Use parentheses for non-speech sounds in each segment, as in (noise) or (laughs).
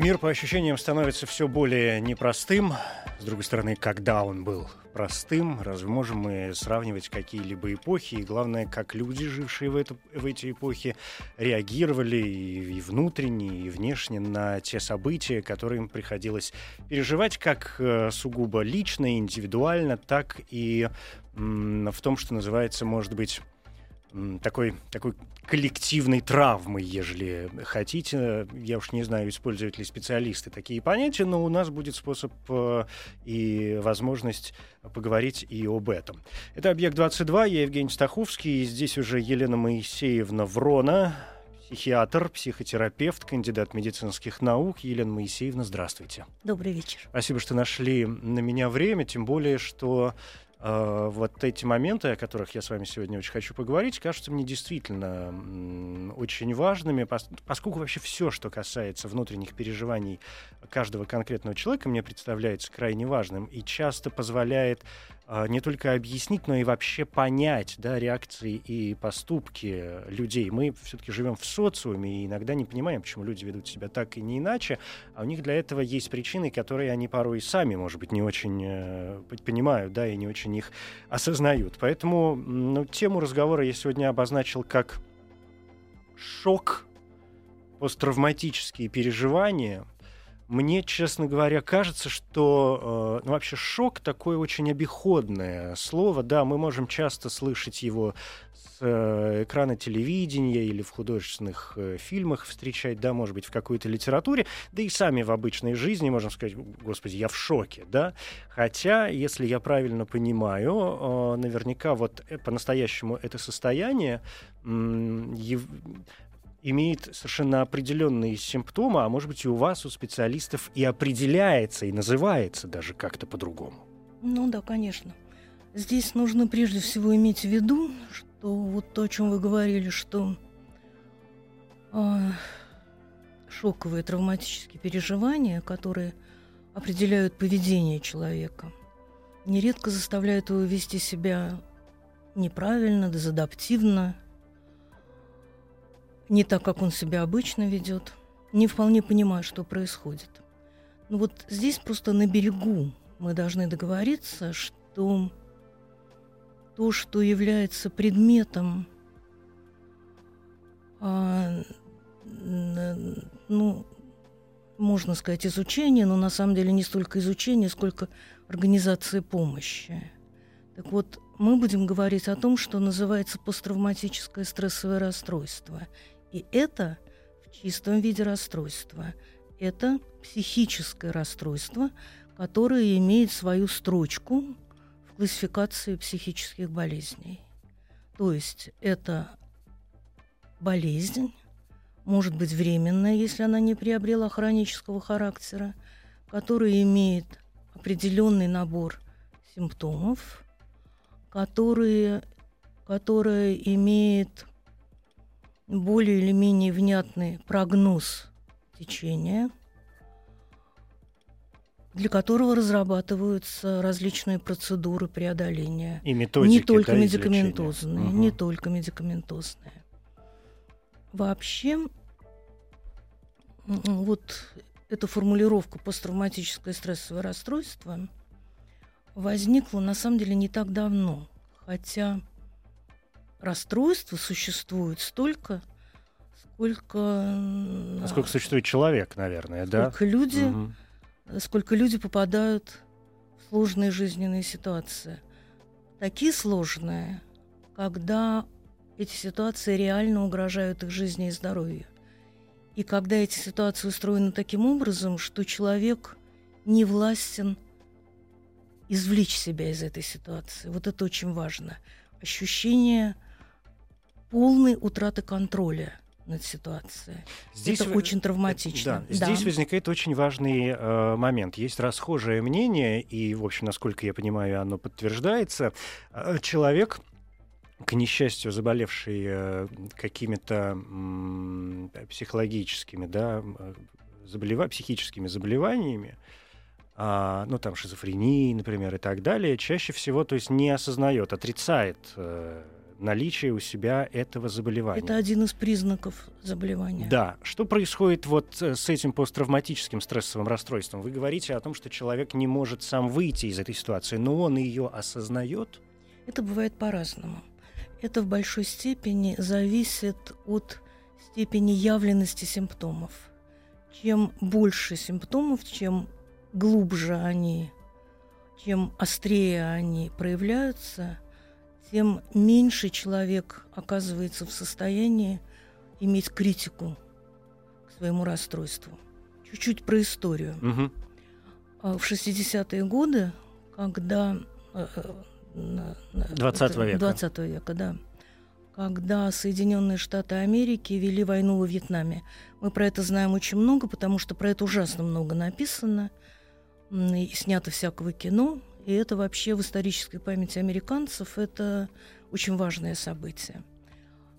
Мир, по ощущениям, становится все более непростым. С другой стороны, когда он был простым, разве можем мы сравнивать какие-либо эпохи? И главное, как люди, жившие в, это, в эти эпохи, реагировали и, внутренне, и внешне на те события, которые им приходилось переживать, как э, сугубо лично, индивидуально, так и в том, что называется, может быть, такой, такой коллективной травмы, ежели хотите. Я уж не знаю, используют ли специалисты такие понятия, но у нас будет способ э, и возможность поговорить и об этом. Это «Объект-22», я Евгений Стаховский, и здесь уже Елена Моисеевна Врона, психиатр, психотерапевт, кандидат медицинских наук. Елена Моисеевна, здравствуйте. Добрый вечер. Спасибо, что нашли на меня время, тем более, что вот эти моменты, о которых я с вами сегодня очень хочу поговорить, кажутся мне действительно очень важными, пос- поскольку вообще все, что касается внутренних переживаний каждого конкретного человека, мне представляется крайне важным и часто позволяет э, не только объяснить, но и вообще понять да, реакции и поступки людей. Мы все-таки живем в социуме и иногда не понимаем, почему люди ведут себя так и не иначе, а у них для этого есть причины, которые они порой и сами, может быть, не очень э, понимают, да, и не очень их осознают. Поэтому ну, тему разговора я сегодня обозначил как шок, посттравматические переживания. Мне, честно говоря, кажется, что э, ну, вообще шок такое очень обиходное слово. Да, мы можем часто слышать его с э, экрана телевидения или в художественных э, фильмах встречать, да, может быть, в какой-то литературе, да и сами в обычной жизни можем сказать, господи, я в шоке, да. Хотя, если я правильно понимаю, э, наверняка вот э, по-настоящему это состояние ев- имеет совершенно определенные симптомы, а может быть и у вас, у специалистов, и определяется, и называется даже как-то по-другому. Ну да, конечно. Здесь нужно прежде всего иметь в виду, что вот то, о чем вы говорили, что а, шоковые травматические переживания, которые определяют поведение человека, нередко заставляют его вести себя неправильно, дезадаптивно, не так, как он себя обычно ведет, не вполне понимая, что происходит. Ну вот здесь просто на берегу мы должны договориться, что то, что является предметом, а, ну, можно сказать, изучения, но на самом деле не столько изучения, сколько организации помощи. Так вот, мы будем говорить о том, что называется посттравматическое стрессовое расстройство. И это в чистом виде расстройство. Это психическое расстройство, которое имеет свою строчку в классификации психических болезней. То есть это болезнь, может быть временная, если она не приобрела хронического характера, которая имеет определенный набор симптомов, которые, которая имеет более или менее внятный прогноз течения, для которого разрабатываются различные процедуры преодоления. И методики, не только да, медикаментозные, излечения. не только медикаментозные. Вообще, вот эта формулировка посттравматическое стрессовое расстройство возникла на самом деле не так давно, хотя расстройства существует столько, сколько, м, Насколько существует человек, наверное, да? сколько люди Мгм. сколько люди попадают в сложные жизненные ситуации. Такие сложные, когда эти ситуации реально угрожают их жизни и здоровью. И когда эти ситуации устроены таким образом, что человек не властен извлечь себя из этой ситуации. Вот это очень важно. Ощущение полной утраты контроля над ситуацией. Здесь это вы- очень травматично. Да, здесь возникает очень важный э, момент. Есть расхожее мнение, и, в общем, насколько я понимаю, оно подтверждается. Э, человек, к несчастью, заболевший э, какими-то м, психологическими, да, э, заболева- психическими заболеваниями, а, ну, там, шизофрении, например, и так далее, чаще всего, то есть, не осознает, отрицает э, наличие у себя этого заболевания. Это один из признаков заболевания. Да. Что происходит вот э, с этим посттравматическим стрессовым расстройством? Вы говорите о том, что человек не может сам выйти из этой ситуации, но он ее осознает. Это бывает по-разному. Это в большой степени зависит от степени явленности симптомов. Чем больше симптомов, чем глубже они, чем острее они проявляются, тем меньше человек оказывается в состоянии иметь критику к своему расстройству. Чуть-чуть про историю. А В 60-е годы, когда... э, э, на- на- 20 это- века. 20 века, да. Когда Соединенные Штаты Америки вели войну во Вьетнаме. Мы про это знаем очень много, потому что про это ужасно много написано и снято всякого кино. И это вообще в исторической памяти американцев это очень важное событие.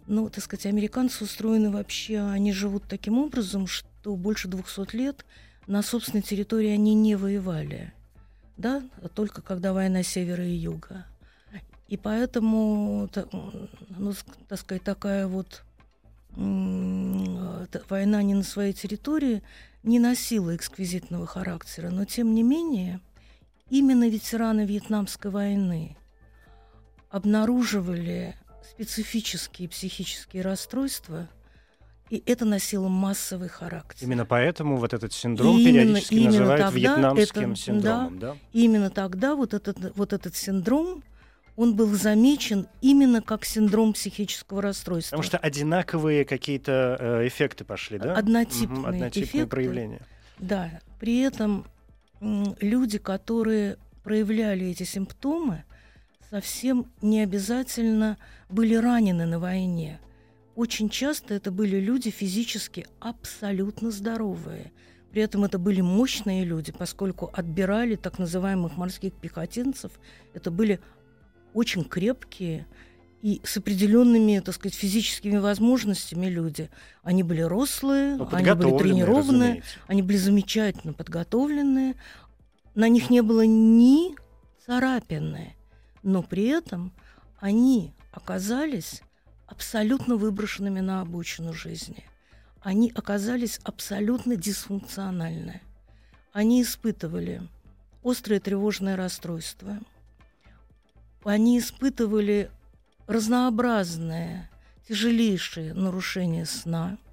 Ну, так сказать, американцы устроены вообще, они живут таким образом, что больше 200 лет на собственной территории они не воевали, да, а только когда война севера и юга. И поэтому, ну, так сказать, такая вот война не на своей территории не носила эксквизитного характера, но тем не менее именно ветераны Вьетнамской войны обнаруживали специфические психические расстройства, и это носило массовый характер. Именно поэтому вот этот синдром Именно- периодически именно называют вьетнамским это- синдромом, да? И именно тогда вот этот, вот этот синдром, он был замечен именно как синдром психического расстройства. Потому что одинаковые какие-то э, эффекты пошли, да? Однотипные однотипные эффекты. проявления. Да, при этом люди, которые проявляли эти симптомы, совсем не обязательно были ранены на войне. Очень часто это были люди физически абсолютно здоровые. При этом это были мощные люди, поскольку отбирали так называемых морских пехотинцев. Это были очень крепкие и с определенными, так сказать, физическими возможностями люди. Они были рослые, Ну, они были тренированные, разумеется. они были замечательно подготовленные. На них не было ни царапины, но при этом они оказались абсолютно выброшенными на обочину жизни. Они оказались абсолютно дисфункциональны. Они испытывали острое тревожное расстройство. Они испытывали разнообразные, тяжелейшие нарушения сна –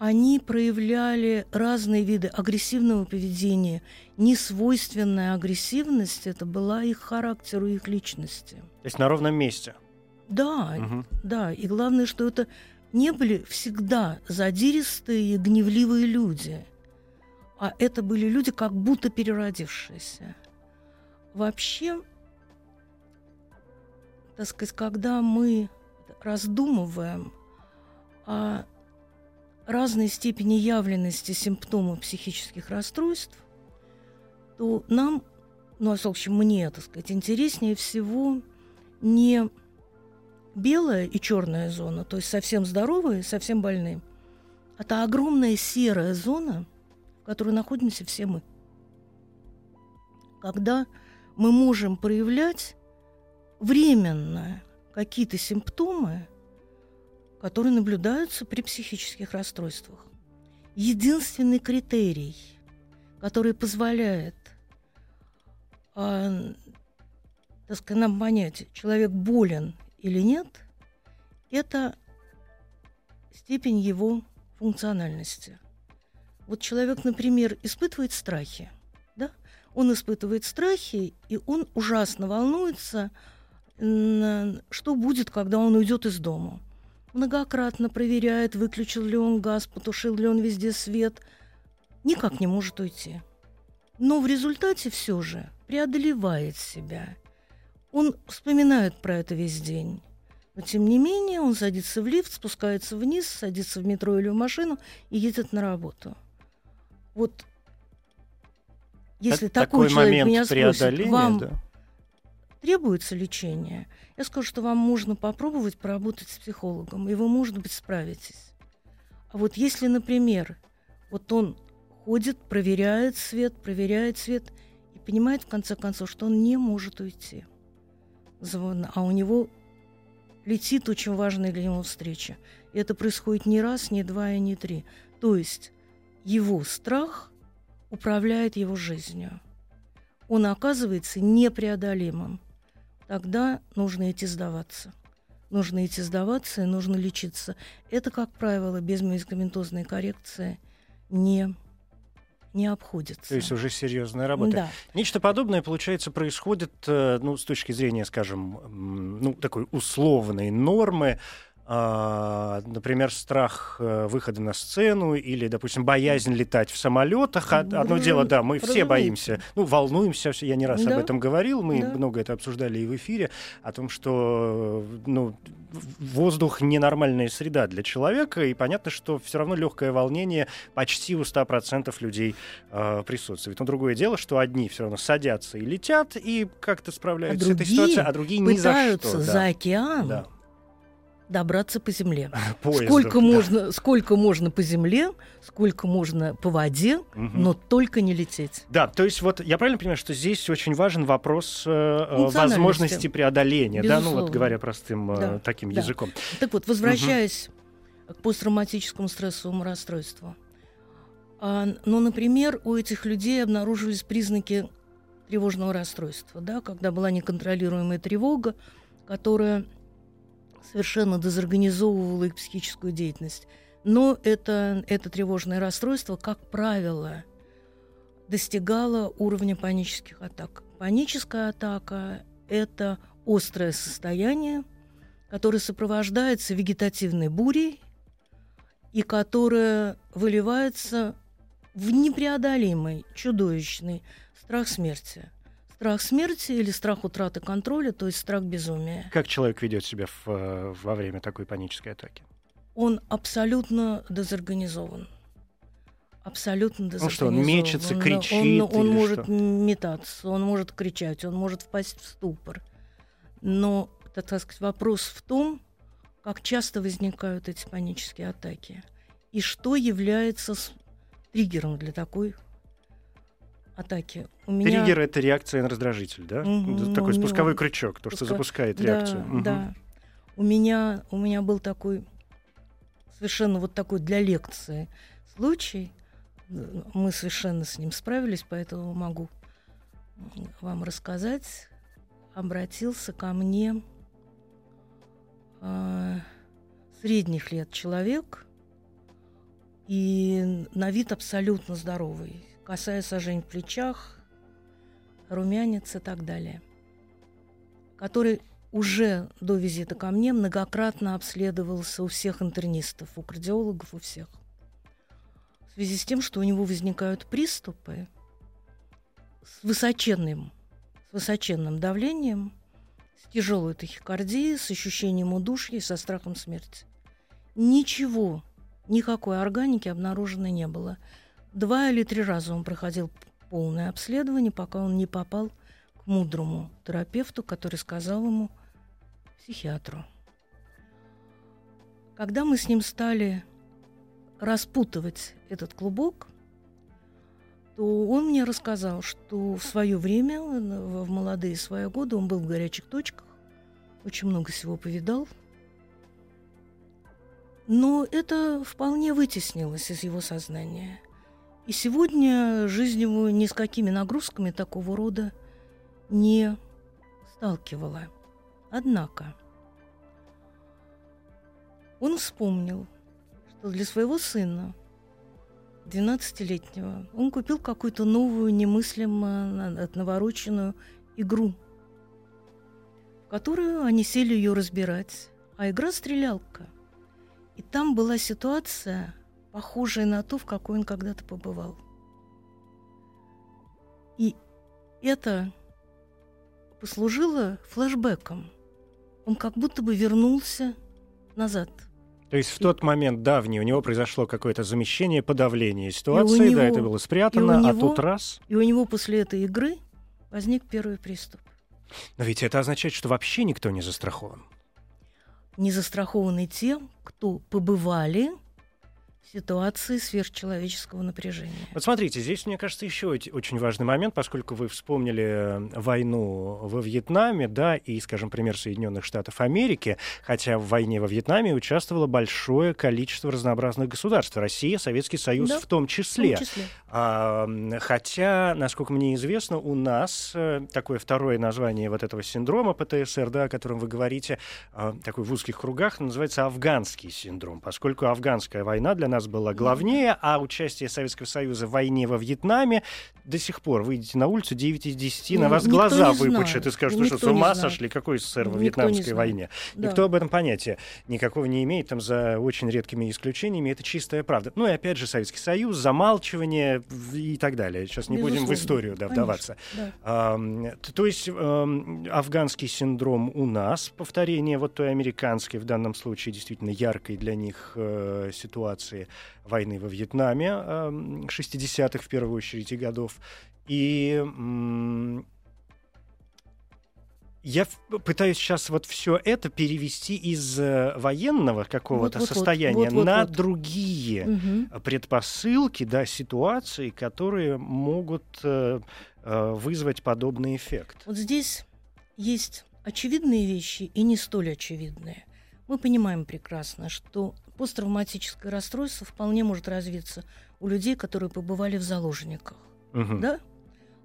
они проявляли разные виды агрессивного поведения. Несвойственная агрессивность это была их характеру, их личности. То есть на ровном месте. Да, Мгм. да. И главное, что это не были всегда задиристые гневливые люди, а это были люди, как будто переродившиеся. Вообще, так сказать, когда мы раздумываем о разной степени явленности симптомов психических расстройств, то нам, ну, а, в общем, мне, так сказать, интереснее всего не белая и черная зона, то есть совсем здоровые, совсем больные, а та огромная серая зона, в которой находимся все мы. Когда мы можем проявлять временно какие-то симптомы, которые наблюдаются при психических расстройствах. Единственный критерий, который позволяет э, так сказать, нам понять, человек болен или нет, это степень его функциональности. Вот человек, например, испытывает страхи, да? Он испытывает страхи, и он ужасно волнуется, что будет, когда он уйдет из дома многократно проверяет, выключил ли он газ, потушил ли он везде свет, никак не может уйти. Но в результате все же преодолевает себя. Он вспоминает про это весь день. Но тем не менее он садится в лифт, спускается вниз, садится в метро или в машину и едет на работу. Вот если Это такой, такой человек момент меня спросит, вам да. Требуется лечение, я скажу, что вам нужно попробовать поработать с психологом, и вы, может быть, справитесь. А вот если, например, вот он ходит, проверяет свет, проверяет свет и понимает в конце концов, что он не может уйти, а у него летит очень важная для него встреча. И это происходит не раз, не два и не три. То есть его страх управляет его жизнью. Он оказывается непреодолимым. Тогда нужно идти сдаваться. Нужно идти сдаваться и нужно лечиться. Это, как правило, без медикаментозной коррекции не, не обходится. То есть уже серьезная работа. Да. Нечто подобное, получается, происходит, э, ну, с точки зрения, скажем, ну, такой условной нормы, например, страх э, выхода на сцену или, допустим, боязнь летать в самолетах. Од- Одно дело, да, мы все боимся, ну, волнуемся, я не раз об Да, этом говорил, мы да. много это обсуждали и в эфире, о том, что, э, ну, воздух ненормальная среда для человека, и понятно, что все равно легкое волнение почти у 100% людей э, присутствует. Но другое дело, что одни все равно садятся и летят, и как-то справляются с этой другие ситуацией, а другие ни за что. за океан Да. Добраться по земле. (laughs) Поездом, сколько, да. можно, сколько можно по земле, сколько можно по воде, Мгм. но только не лететь. Да, то есть вот я правильно понимаю, что здесь очень важен вопрос э, э, возможности преодоления, да, ну вот Безусловно. говоря простым э, Да, таким да. языком. Так вот, возвращаясь к посттравматическому стрессовому расстройству. А, ну, например, у этих людей обнаружились признаки тревожного расстройства, да, когда была неконтролируемая тревога, которая совершенно дезорганизовывала их психическую деятельность. Но это, это тревожное расстройство, как правило, достигало уровня панических атак. Паническая атака – это острое состояние, которое сопровождается вегетативной бурей и которое выливается в непреодолимый, чудовищный страх смерти. Страх смерти или страх утраты контроля, то есть страх безумия. Как человек ведет себя в, э, во время такой панической атаки? Он абсолютно дезорганизован. Абсолютно Ну дезорганизован. что, он мечется, Он- кричит Он, он или может что? метаться, он может кричать, он может впасть в ступор. Но, так сказать, вопрос в том, как часто возникают эти панические атаки и что является триггером для такой атаки. У меня... Триггер — это реакция на раздражитель, да? Ну, такой у него спусковой крючок, то, что пуска- запускает Да, реакцию. Мгм. Да. У меня, у меня был такой совершенно вот такой для лекции случай. Мы совершенно с ним справились, поэтому могу вам рассказать. Обратился ко мне э, средних лет человек и на вид абсолютно здоровый, касая сажень в плечах, румянец и так далее, который уже до визита ко мне многократно обследовался у всех интернистов, у кардиологов, у всех. В связи с тем, что у него возникают приступы с высоченным, с высоченным давлением, с тяжелой тахикардией, с ощущением удушья и со страхом смерти. Ничего, никакой органики обнаружено не было. Два или три раза он проходил полное обследование, пока он не попал к мудрому терапевту, который сказал ему психиатру. Когда мы с ним стали распутывать этот клубок, то он мне рассказал, что в свое время, в молодые свои годы, он был в горячих точках, очень много всего повидал. Но это вполне вытеснилось из его сознания. И сегодня жизнь его ни с какими нагрузками такого рода не сталкивала. Однако он вспомнил, что для своего сына, 12-летнего, он купил какую-то новую, немыслимо на- навороченную игру, в которую они сели ее разбирать. А игра стрелялка. И там была ситуация, похожая на ту, в какой он когда-то побывал. И это послужило флэшбэком. он как будто бы вернулся назад. То есть в тот момент давний у него произошло какое-то замещение, подавление ситуации, него- да, это было спрятано, а него- тут раз. И у него после этой игры возник первый приступ. Но ведь это означает, что вообще никто не застрахован. Не застрахованы те, кто побывали ситуации сверхчеловеческого напряжения. Вот смотрите, здесь, мне кажется, еще оч- очень важный момент, поскольку вы вспомнили э, войну во Вьетнаме, да, и, скажем, пример Соединенных Штатов Америки, хотя в войне во Вьетнаме участвовало большое количество разнообразных государств, Россия, Советский Союз Да, в том В числе. том числе. А, хотя, насколько мне известно, у нас э, такое второе название вот этого синдрома ПТСР, да, о котором вы говорите, а, такой в узких кругах, называется афганский синдром, поскольку афганская война для нас была главнее, а участие Советского Союза в войне во Вьетнаме до сих пор выйдете на улицу 9 из 10, на Ну, вас никто глаза выпучат и скажут, ну что, с ума сошли, какой СССР во Никто Вьетнамской войне? Да. Никто об этом понятия никакого не имеет, там за очень редкими исключениями, это чистая правда. Ну и опять же Советский Союз, замалчивание и так далее. Сейчас не будем в Безусловно. историю да, Конечно, вдаваться. да. Т- то есть ам, афганский синдром у нас, повторение вот той американской, в данном случае действительно яркой для них э, ситуации войны во Вьетнаме ам, 60-х в первую очередь и годов. И я пытаюсь сейчас вот все это перевести из э, военного какого-то Вот-вот-вот, состояния вот-вот-вот. на другие Мгм. предпосылки, да, ситуации, которые могут э, э, вызвать подобный эффект. Вот здесь есть очевидные вещи и не столь очевидные. Мы понимаем прекрасно, что посттравматическое расстройство вполне может развиться у людей, которые побывали в заложниках. Мгм. Да?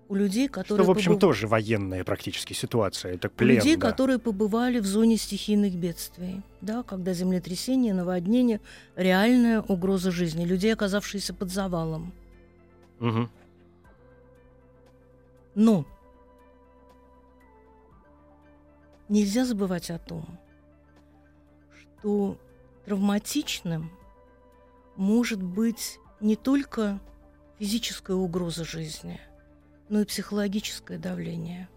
У людей, Что, которые в общем, побыв- тоже военная практически ситуация. Это у плен, людей, да. которые побывали в зоне стихийных бедствий, да, когда землетрясение, наводнение, реальная угроза жизни, людей, оказавшихся под завалом. Мгм. Но нельзя забывать о том, что травматичным может быть не только физическая угроза жизни, но и психологическое давление.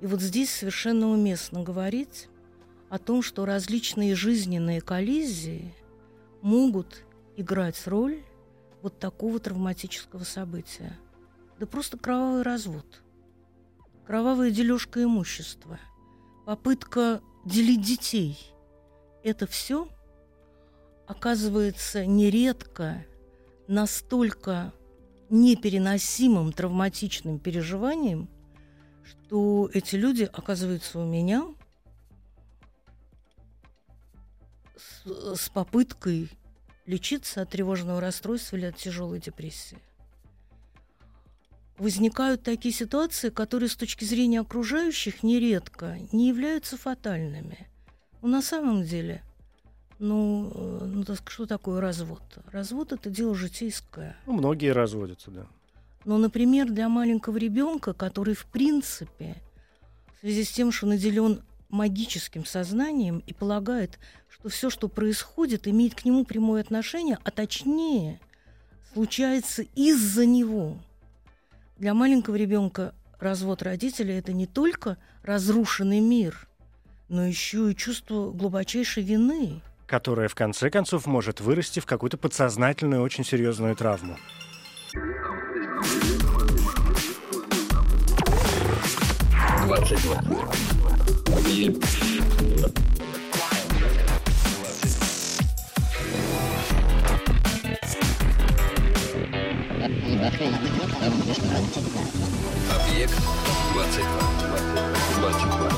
И вот здесь совершенно уместно говорить о том, что различные жизненные коллизии могут играть роль вот такого травматического события. Да просто кровавый развод, кровавая дележка имущества, попытка делить детей. Это все оказывается нередко настолько непереносимым травматичным переживанием, что эти люди оказываются у меня с, с попыткой лечиться от тревожного расстройства или от тяжелой депрессии. Возникают такие ситуации, которые с точки зрения окружающих нередко не являются фатальными. Но на самом деле, ну, э, ну так что такое развод? Развод это дело житейское. Ну, многие разводятся, да. Но, например, для маленького ребенка, который в принципе, в связи с тем, что наделен магическим сознанием и полагает, что все, что происходит, имеет к нему прямое отношение, а точнее, случается из-за него. Для маленького ребенка развод родителей это не только разрушенный мир, но еще и чувство глубочайшей вины. Которая, в конце концов, может вырасти в какую-то подсознательную, очень серьезную травму. Объект 22. 22.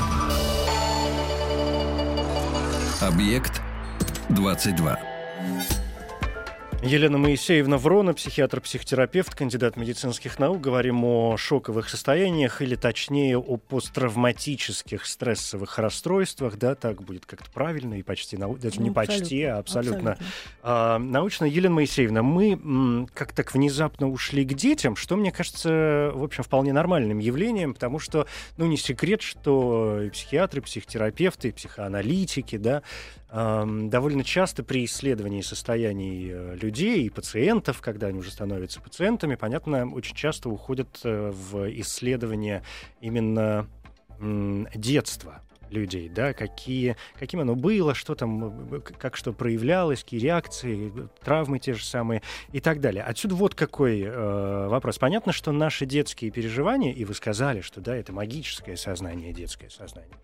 Объект 22. Елена Моисеевна Врона, психиатр-психотерапевт, кандидат медицинских наук. Говорим о шоковых состояниях, или точнее о посттравматических стрессовых расстройствах. Да, так будет как-то правильно и почти, нау- даже не Ну, почти, а абсолютно, абсолютно. а, научно. Елена Моисеевна, мы как так внезапно ушли к детям, что, мне кажется, в общем, вполне нормальным явлением, потому что, ну, не секрет, что и психиатры, психотерапевты, и психоаналитики, да, довольно часто при исследовании состояний э, людей и пациентов, когда они уже становятся пациентами, понятно, очень часто уходят э, в исследование именно детства. людей, да, какие, каким оно было, что там, э, как что проявлялось, какие реакции, травмы те же самые и так далее. Отсюда вот какой э, вопрос. Понятно, что наши детские переживания, и вы сказали, что да, это магическое сознание, детское сознание,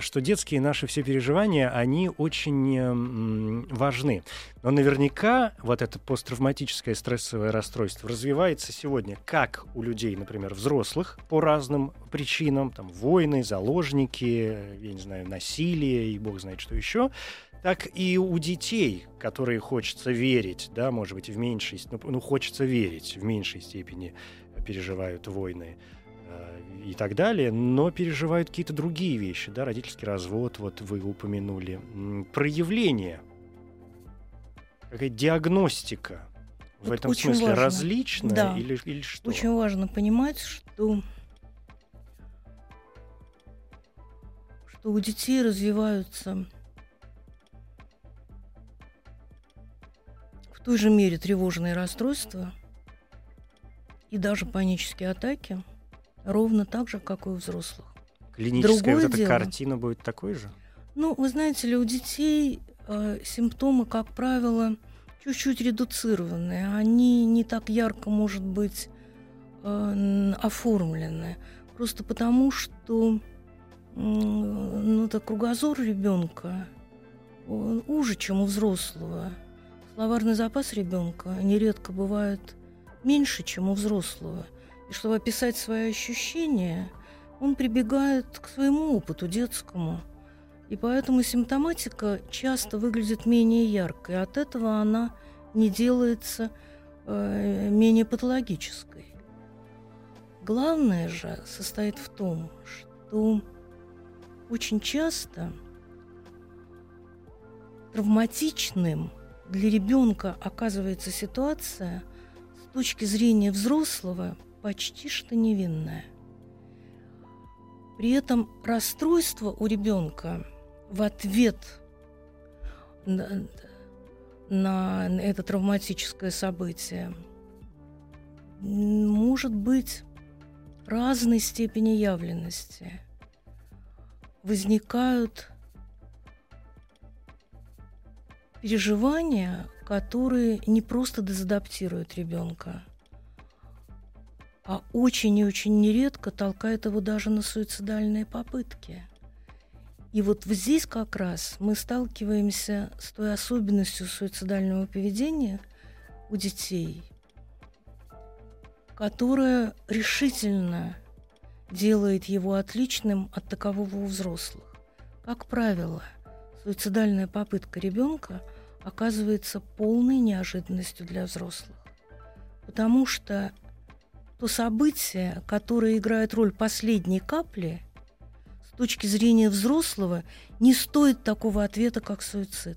что детские наши все переживания, они очень важны. Но наверняка вот это посттравматическое стрессовое расстройство развивается сегодня как у людей, например, взрослых по разным причинам, там войны, заложники, я не знаю, насилие и бог знает что еще, так и у детей, которые хочется верить, да, может быть, в меньшей, ну, ну хочется верить в меньшей степени переживают войны и так далее, но переживают какие-то другие вещи, да, родительский развод, вот вы упомянули, проявление, какая диагностика в Вот этом очень смысле важно. различная Да. или, или что? Очень важно понимать, что, что у детей развиваются в той же мере тревожные расстройства и даже панические атаки, ровно так же, как и у взрослых. Клиническая другое вот эта дело. картина будет такой же? Ну, вы знаете ли, у детей э, симптомы, как правило, чуть-чуть редуцированные. Они не так ярко, может быть, э, оформлены. Просто потому, что м, ну, так кругозор ребенка уже, чем у взрослого. Словарный запас ребенка нередко бывает меньше, чем у взрослого. Чтобы описать свои ощущения, он прибегает к своему опыту детскому. И поэтому симптоматика часто выглядит менее яркой. От этого она не делается э, менее патологической. Главное же состоит в том, что очень часто травматичным для ребенка оказывается ситуация с точки зрения взрослого почти что невинная. При этом расстройство у ребенка в ответ на, на это травматическое событие может быть разной степени явленности. Возникают переживания, которые не просто дезадаптируют ребенка, а очень и очень нередко толкают его даже на суицидальные попытки. И вот здесь как раз мы сталкиваемся с той особенностью суицидального поведения у детей, которая решительно делает его отличным от такового у взрослых. Как правило, суицидальная попытка ребенка оказывается полной неожиданностью для взрослых. Потому что то событие, которое играет роль последней капли, с точки зрения взрослого, не стоит такого ответа, как суицид.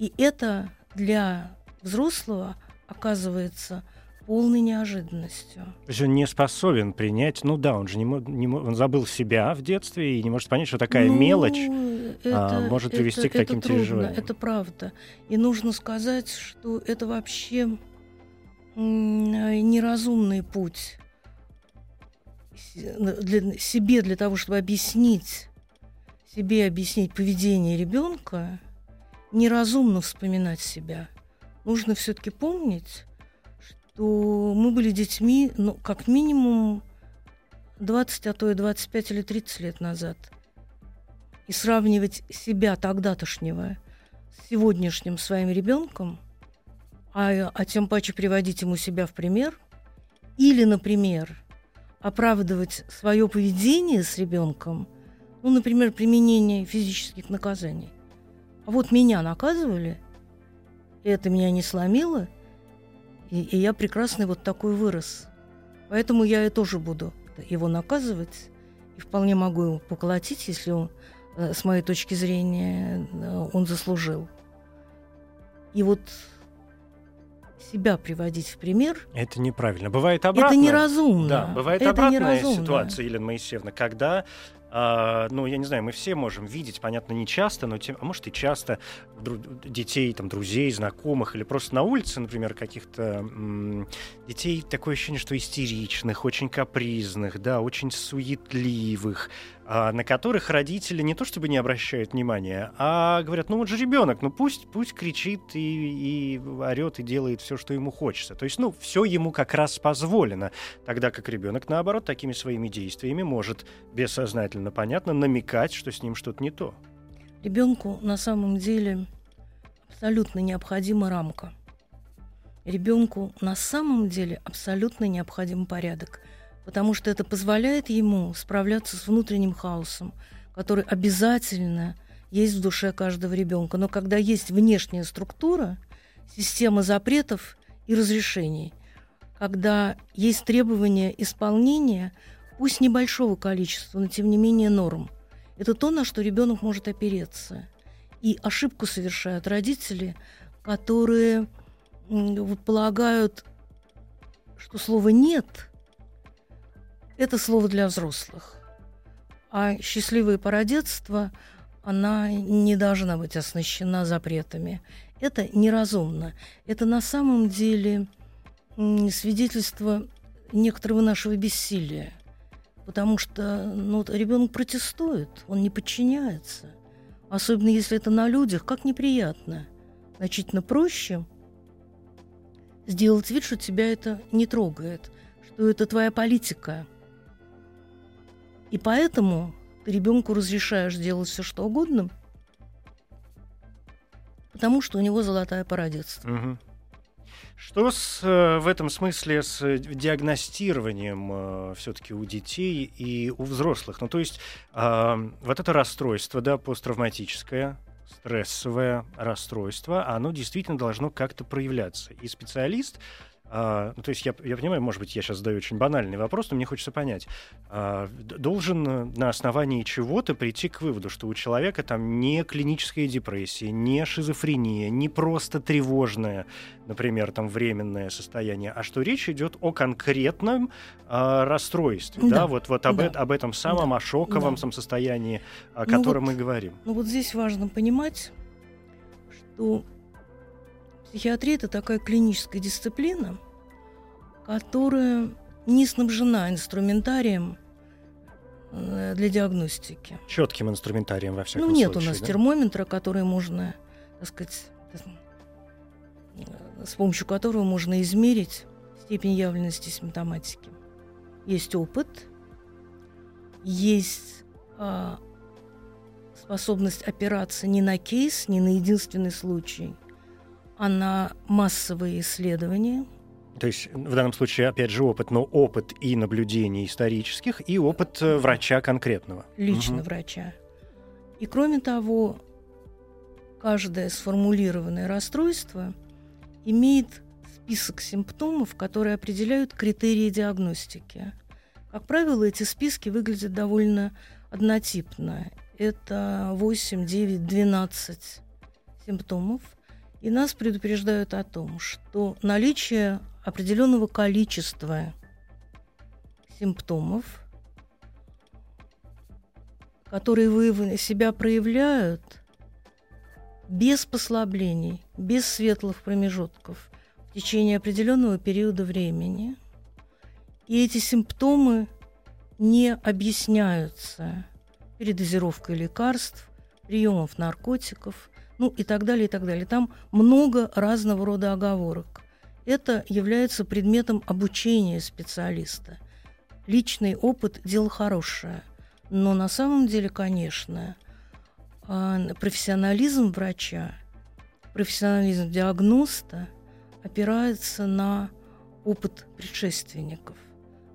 И это для взрослого оказывается полной неожиданностью. То есть он не способен принять, ну да, он же не, не он забыл себя в детстве и не может понять, что такая Ну, мелочь. это- может привести к это таким трудно, переживаниям. Это правда. И нужно сказать, что это вообще неразумный путь для, себе для того, чтобы объяснить себе объяснить поведение ребенка, неразумно вспоминать себя. Нужно все-таки помнить, что мы были детьми, ну, как минимум 20, а то и 25 или 30 лет назад. И сравнивать себя тогдатошнего с сегодняшним своим ребенком, а, а тем паче приводить ему себя в пример, или, например, оправдывать свое поведение с ребенком, ну, например, применение физических наказаний. А вот меня наказывали, и это меня не сломило, и, и я прекрасный вот такой вырос. Поэтому я и тоже буду его наказывать, и вполне могу его поколотить, если он, э, с моей точки зрения, э, он заслужил. И вот себя приводить в пример, Это неправильно. Бывает обратно. это неразумно. Да, бывает это обратная неразумно. ситуация, Елена Моисеевна, когда а, ну, я не знаю, мы все можем видеть, понятно, не часто, но тем, а может и часто детей, там, друзей, знакомых или просто на улице, например, каких-то детей, такое ощущение, что истеричных, очень капризных, да, очень суетливых, на которых родители не то чтобы не обращают внимания, а говорят, ну вот же ребенок, ну пусть, пусть кричит и, и орет и делает все, что ему хочется. То есть, ну, все ему как раз позволено, тогда как ребенок, наоборот, такими своими действиями может бессознательно, понятно, намекать, что с ним что-то не то. Ребенку на самом деле абсолютно необходима рамка. Ребенку на самом деле абсолютно необходим порядок – потому что это позволяет ему справляться с внутренним хаосом, который обязательно есть в душе каждого ребенка. Но когда есть внешняя структура, система запретов и разрешений, когда есть требования исполнения, пусть небольшого количества, но тем не менее норм, это то, на что ребенок может опереться. И ошибку совершают родители, которые полагают, что слова нет – это слово для взрослых. А счастливое породетство, она не должна быть оснащена запретами. Это неразумно. Это на самом деле свидетельство некоторого нашего бессилия. Потому что ну, ребенок протестует, он не подчиняется. Особенно если это на людях, как неприятно. Значительно проще сделать вид, что тебя это не трогает, что это твоя политика – и поэтому ты ребенку разрешаешь делать все, что угодно, потому что у него золотая пора детства. Угу. Что с, э, в этом смысле с диагностированием э, все-таки у детей и у взрослых? Ну, то есть э, вот это расстройство, да, посттравматическое, стрессовое расстройство, оно действительно должно как-то проявляться. И специалист а, ну, то есть я, я понимаю, может быть, я сейчас задаю очень банальный вопрос, но мне хочется понять. А, должен на основании чего-то прийти к выводу, что у человека там не клиническая депрессия, не шизофрения, не просто тревожное, например, там временное состояние, а что речь идет о конкретном а, расстройстве, да, да? вот, вот об, да. Э, об этом самом, да. о шоковом да. состоянии, о ну котором вот, мы говорим. Ну вот здесь важно понимать, что Психиатрия – это такая клиническая дисциплина, которая не снабжена инструментарием э, для диагностики. Четким инструментарием во всяком ну, нет случае. у нас да? термометра, который можно, так сказать, э, с помощью которого можно измерить степень явленности симптоматики. Есть опыт, есть а, способность опираться не на кейс, не на единственный случай, а на массовые исследования. То есть в данном случае, опять же, опыт, но опыт и наблюдений исторических, и опыт э, врача конкретного. Лично угу. врача. И кроме того, каждое сформулированное расстройство имеет список симптомов, которые определяют критерии диагностики. Как правило, эти списки выглядят довольно однотипно. Это 8, 9, 12 симптомов – и нас предупреждают о том, что наличие определенного количества симптомов, которые вы себя проявляют без послаблений, без светлых промежутков в течение определенного периода времени. И эти симптомы не объясняются передозировкой лекарств, приемов наркотиков – ну и так далее, и так далее. Там много разного рода оговорок. Это является предметом обучения специалиста. Личный опыт – дело хорошее. Но на самом деле, конечно, а, профессионализм врача, профессионализм диагноста опирается на опыт предшественников,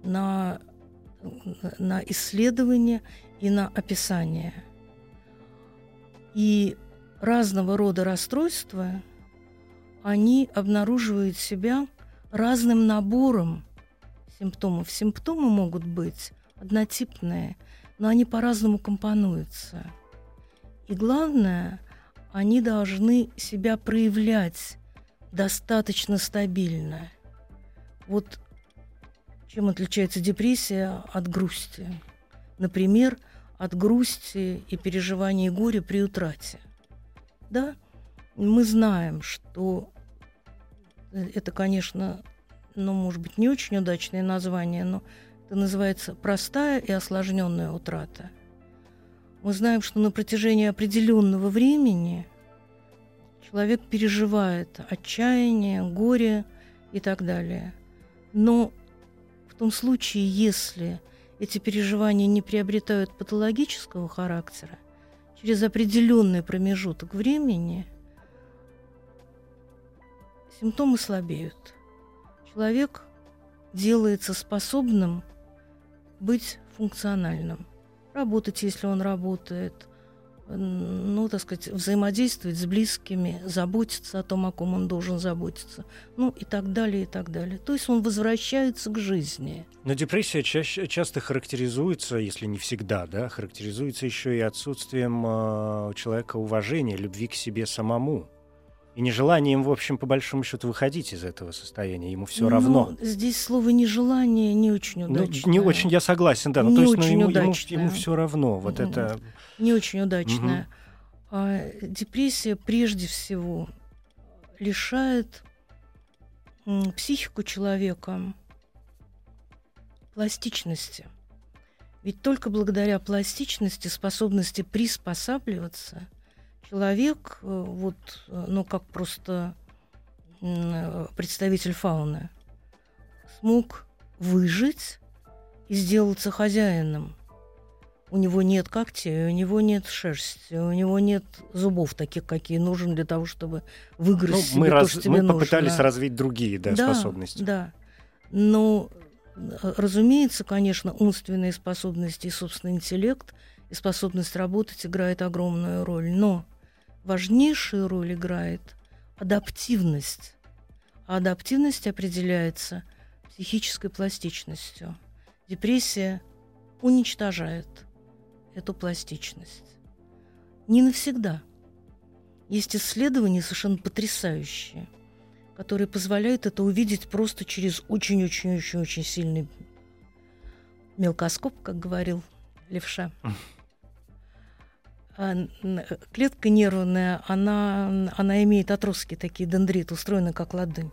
на, на исследование и на описание. И разного рода расстройства, они обнаруживают себя разным набором симптомов. Симптомы могут быть однотипные, но они по-разному компонуются. И главное, они должны себя проявлять достаточно стабильно. Вот чем отличается депрессия от грусти. Например, от грусти и переживаний горя при утрате. Да, мы знаем, что это, конечно, ну, может быть, не очень удачное название, но это называется простая и осложненная утрата. Мы знаем, что на протяжении определенного времени человек переживает отчаяние, горе и так далее. Но в том случае, если эти переживания не приобретают патологического характера, через определенный промежуток времени симптомы слабеют. Человек делается способным быть функциональным. Работать, если он работает, ну, так сказать, взаимодействовать с близкими, заботиться о том, о ком он должен заботиться, ну и так далее, и так далее. То есть он возвращается к жизни. Но депрессия чаще, часто характеризуется, если не всегда, да, характеризуется еще и отсутствием э, у человека уважения, любви к себе самому. И нежеланием, в общем, по большому счету, выходить из этого состояния. Ему все равно. Здесь слово нежелание не очень удачное. Ну, не очень я согласен, да. Ну, не то есть, очень ну, ему, ему, удачное. ему все равно. Вот это. не очень удачная. А, депрессия прежде всего лишает психику человека пластичности. Ведь только благодаря пластичности, способности приспосабливаться, человек, э, вот, э, ну как просто э, представитель фауны, смог выжить и сделаться хозяином. У него нет когтей, у него нет шерсти, у него нет зубов таких, какие нужны для того, чтобы Ну, выгрызть мы, себе раз- то, что тебе мы попытались нужно. развить другие да, способности. Да. Но, разумеется, конечно, умственные способности и собственный интеллект и способность работать играет огромную роль. Но важнейшую роль играет адаптивность. А адаптивность определяется психической пластичностью. Депрессия уничтожает эту пластичность. Не навсегда. Есть исследования совершенно потрясающие, которые позволяют это увидеть просто через очень-очень-очень-очень сильный мелкоскоп, как говорил левша. (laughs) А, Клетка нервная, она, она имеет отростки такие, дендриты, устроены как ладонь.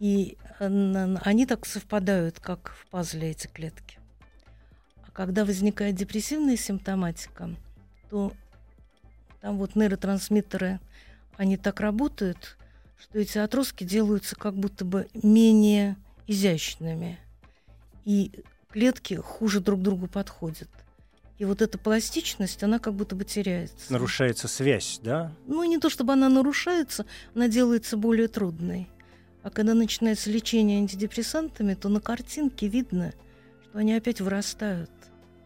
И э, они так совпадают, как в пазле эти клетки. А когда возникает депрессивная симптоматика, то там вот нейротрансмиттеры, они так работают, что эти отростки делаются как будто бы менее изящными. И клетки хуже друг другу подходят. И вот эта пластичность, она как будто бы теряется. Нарушается связь, да? Ну, не то чтобы она нарушается, она делается более трудной. А когда начинается лечение антидепрессантами, то на картинке видно, что они опять вырастают.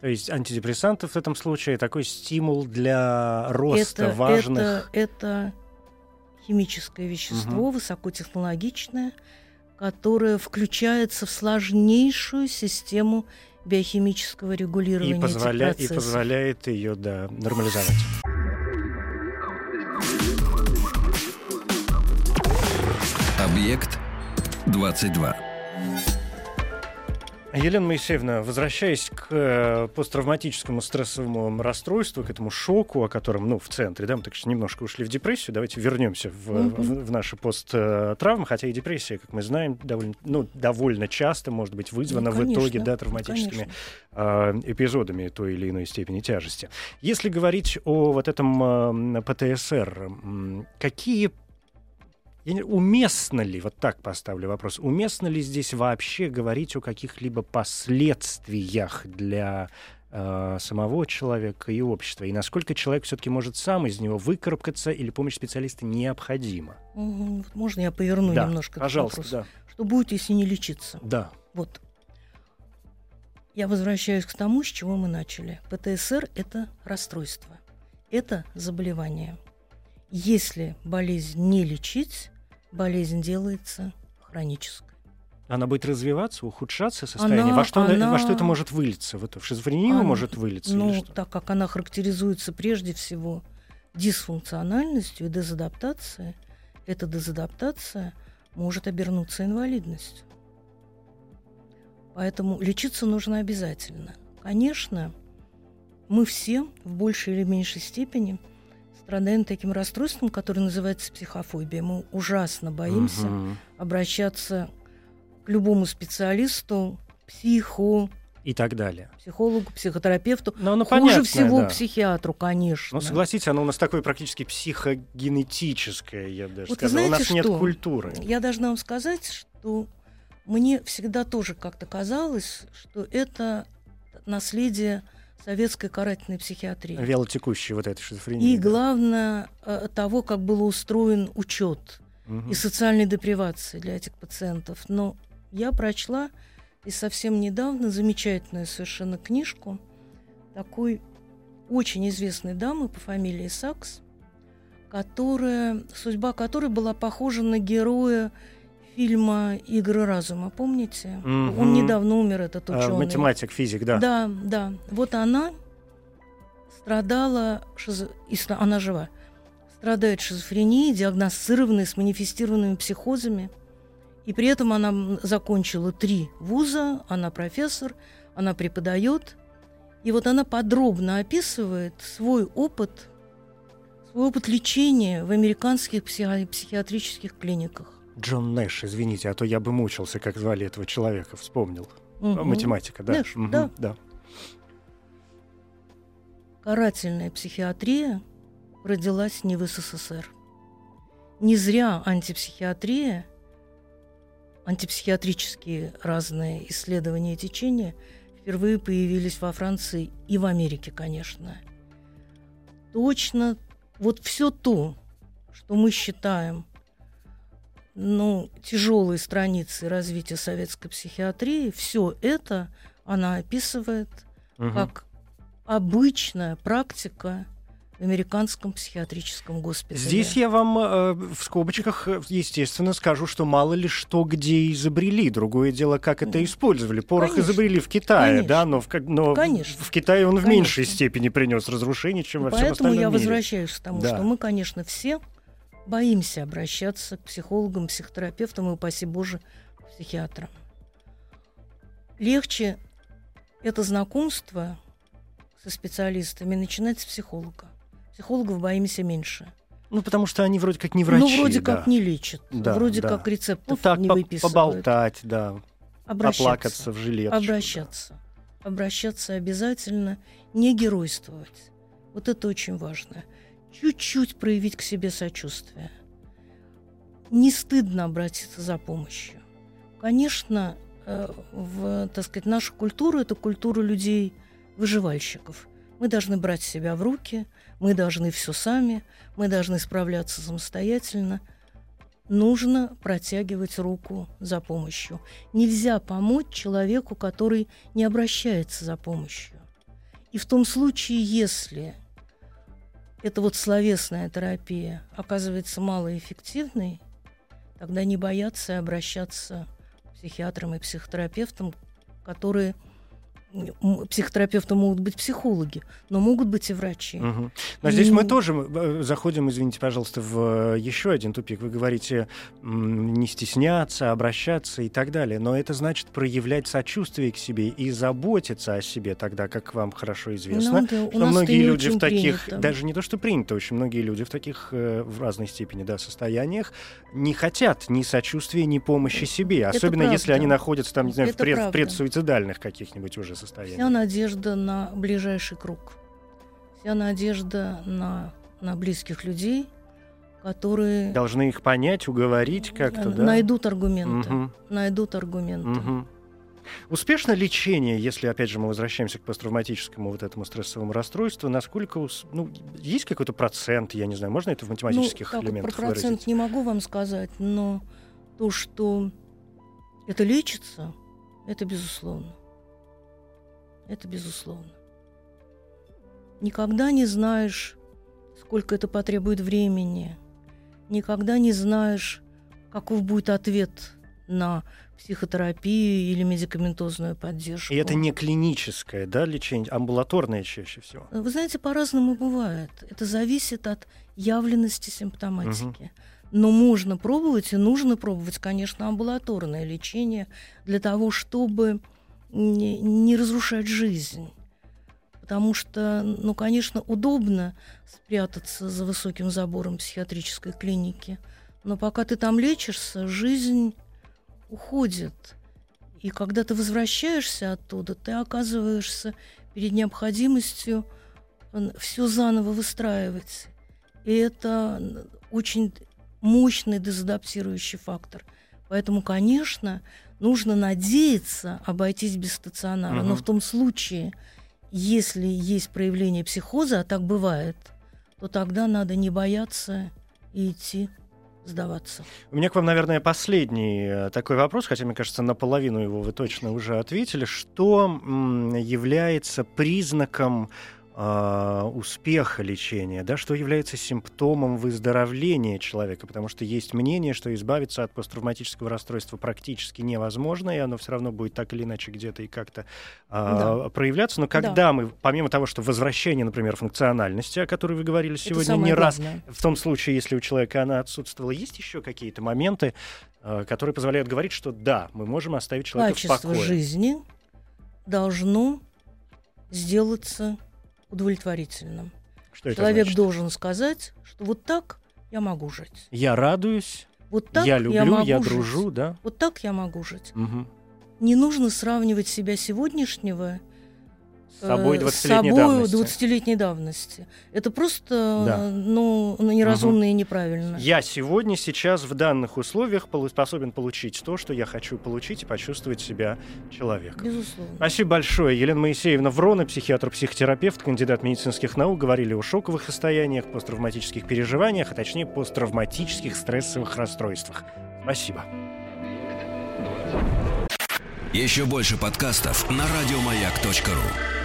То есть антидепрессанты в этом случае такой стимул для роста это, важных. это, это химическое вещество, высокотехнологичное, которое включается в сложнейшую систему биохимического регулирования И, позволя- этих и позволяет ее да, нормализовать. Объект 22. Елена Моисеевна, возвращаясь к э, посттравматическому стрессовому расстройству, к этому шоку, о котором, ну, в центре, да, мы так что немножко ушли в депрессию, давайте вернемся в, Мгм. в, в наши посттравмы, хотя и депрессия, как мы знаем, довольно, ну, довольно часто может быть вызвана Ну, в итоге, конечно, да, ну, травматическими конечно. э, эпизодами той или иной степени тяжести. Если говорить о вот этом э, ПТСР, какие я не- уместно ли, вот так поставлю вопрос, уместно ли здесь вообще говорить о каких-либо последствиях для э, самого человека и общества? И насколько человек все-таки может сам из него выкарабкаться или помощь специалиста необходима? Можно я поверну да, немножко этот пожалуйста, вопрос? да. Что будет, если не лечиться? Да. Вот. Я возвращаюсь к тому, с чего мы начали. ПТСР – это расстройство. Это заболевание. Если болезнь не лечить, болезнь делается хронической. Она будет развиваться, ухудшаться состояние. Она- во, что, она- во она- что это может вылиться? В, это, в шизофрению Она- может вылиться? Ну, так как она характеризуется прежде всего дисфункциональностью и дезадаптацией, эта дезадаптация может обернуться инвалидностью. Поэтому лечиться нужно обязательно. Конечно, мы все в большей или меньшей степени страдаем таким расстройством, которое называется психофобия. Мы ужасно боимся Мгм. обращаться к любому специалисту, психу, И так далее. психологу, психотерапевту. Но оно Хуже понятное, всего да. психиатру, конечно. Ну, согласитесь, оно у нас такое практически психогенетическое, я бы даже Вот вы сказал. у нас знаете нет что? культуры. Я должна вам сказать, что мне всегда тоже как-то казалось, что это наследие советской карательной психиатрии. Вялотекущей вот этой шизофрении. И главное э, того, как был устроен учет Мгм. и социальной депривации для этих пациентов. Но я прочла и совсем недавно замечательную совершенно книжку такой очень известной дамы по фамилии Сакс, которая, судьба которой была похожа на героя фильма «Игры разума». Помните? Мгм. Он недавно умер, этот А, ученый. математик, физик, да. Да, да. Вот она страдала, шизо- она жива, страдает шизофренией, диагностированной с манифестированными психозами. И при этом она закончила три вуза, она профессор, она преподает. И вот она подробно описывает свой опыт, свой опыт лечения в американских психи- психиатрических клиниках. Джон Нэш, извините, а то я бы мучился, как звали этого человека, вспомнил. Мгм. Математика, да. Нэш, Мгм, да. да. Карательная психиатрия родилась не в СССР. Не зря антипсихиатрия, антипсихиатрические разные исследования и течения впервые появились во Франции и в Америке, конечно. Точно вот все то, что мы считаем ну, тяжелые страницы развития советской психиатрии, все это она описывает Мгм. как обычная практика в американском психиатрическом госпитале. Здесь я вам э, в скобочках, естественно, скажу, что мало ли что где изобрели. Другое дело, как это использовали. Порох Конечно. изобрели в Китае, Конечно. да, но, в, но Конечно. в Китае он в Конечно. меньшей степени принес разрушений, чем во всем Поэтому остальном я мире. возвращаюсь к тому, Да. что мы, конечно, все боимся обращаться к психологам, психотерапевтам и, упаси Боже, к психиатрам. Легче это знакомство со специалистами начинать с психолога. Психологов боимся меньше. Ну, потому что они вроде как не врачи. ну, вроде да. как не лечат, Да, вроде да. как Ну, рецептов так, не по- выписывают. поболтать, да, Обращаться. поплакаться в жилеточку. Обращаться. Обращаться обязательно, не геройствовать. Вот это очень важно. Чуть-чуть проявить к себе сочувствие. Не стыдно обратиться за помощью. Конечно, э, в, так сказать, нашу культуру, это культура людей выживальщиков. Мы должны брать себя в руки, мы должны все сами, мы должны справляться самостоятельно. Нужно протягивать руку за помощью. Нельзя помочь человеку, который не обращается за помощью. И в том случае, если эта вот словесная терапия. Оказывается малоэффективной, тогда не бояться обращаться к психиатрам и психотерапевтам, которые м, психотерапевты могут быть психологи, но могут быть и врачи. Мгм. Но здесь мы И- тоже э, заходим, извините, пожалуйста, в э, еще один тупик. Вы говорите не стесняться, обращаться и так далее. Но это значит проявлять сочувствие к себе и заботиться о себе тогда, как вам хорошо известно. Ну, да, что многие люди в таких, принято. даже не то, что принято, очень многие люди в таких э, в разной степени да, состояниях не хотят ни сочувствия, ни помощи себе. Особенно если они находятся там, не знаю, в пред- предсуицидальных каких-нибудь уже Вся состояниях. надежда на ближайший круг. Вся надежда на, на близких людей, которые Должны их понять, уговорить как-то, да? найдут аргументы. Мгм. Найдут аргументы. Мгм. Успешно лечение, если, опять же, мы возвращаемся к посттравматическому вот этому стрессовому расстройству, насколько, ну, есть какой-то процент, я не знаю, можно это в математических ну, элементах про процент выразить? не могу вам сказать, но то, что это лечится, это безусловно. Это безусловно. Никогда не знаешь, сколько это потребует времени. Никогда не знаешь, каков будет ответ на психотерапию или медикаментозную поддержку. И это не клиническое, да, лечение, амбулаторное чаще всего. Вы знаете, по-разному бывает. Это зависит от явленности симптоматики. Но можно пробовать и нужно пробовать, конечно, амбулаторное лечение для того, чтобы не, не разрушать жизнь. Потому что, ну, конечно, удобно спрятаться за высоким забором психиатрической клиники, но пока ты там лечишься, жизнь уходит. И когда ты возвращаешься оттуда, ты оказываешься перед необходимостью все заново выстраивать. И это очень мощный дезадаптирующий фактор. Поэтому, конечно, нужно надеяться обойтись без стационара. Угу. Но в том случае, если есть проявление психоза, а так бывает, то тогда надо не бояться и идти сдаваться. У меня к вам, наверное, последний э, такой вопрос, хотя, мне кажется, наполовину его вы точно уже ответили. Что является признаком э, успеха лечения, да, что является симптомом выздоровления человека, потому что есть мнение, что избавиться от посттравматического расстройства практически невозможно, и оно все равно будет так или иначе где-то и как-то э, да. проявляться. Но когда да. мы, помимо того, что возвращение, например, функциональности, о которой вы говорили сегодня не раз, в том случае, если у человека она отсутствовала, есть еще какие-то моменты, э, которые позволяют говорить, что да, мы можем оставить человека Качество в покое. жизни должно сделаться удовлетворительным. Что Человек значит? должен сказать, что вот так я могу жить. Я радуюсь, вот так я люблю, я, могу я жить. дружу, да? Вот так я могу жить. Угу. Не нужно сравнивать себя сегодняшнего с собой 20-летней э, давности. 20 давности. Это просто да. ну, ну, неразумно угу. и неправильно. Я сегодня, сейчас, в данных условиях способен получить то, что я хочу получить и почувствовать себя человеком. Безусловно. Спасибо большое. Елена Моисеевна Врона, психиатр-психотерапевт, кандидат медицинских наук, говорили о шоковых состояниях, посттравматических переживаниях, а точнее посттравматических стрессовых расстройствах. Спасибо. Еще больше подкастов на радиомаяк.ру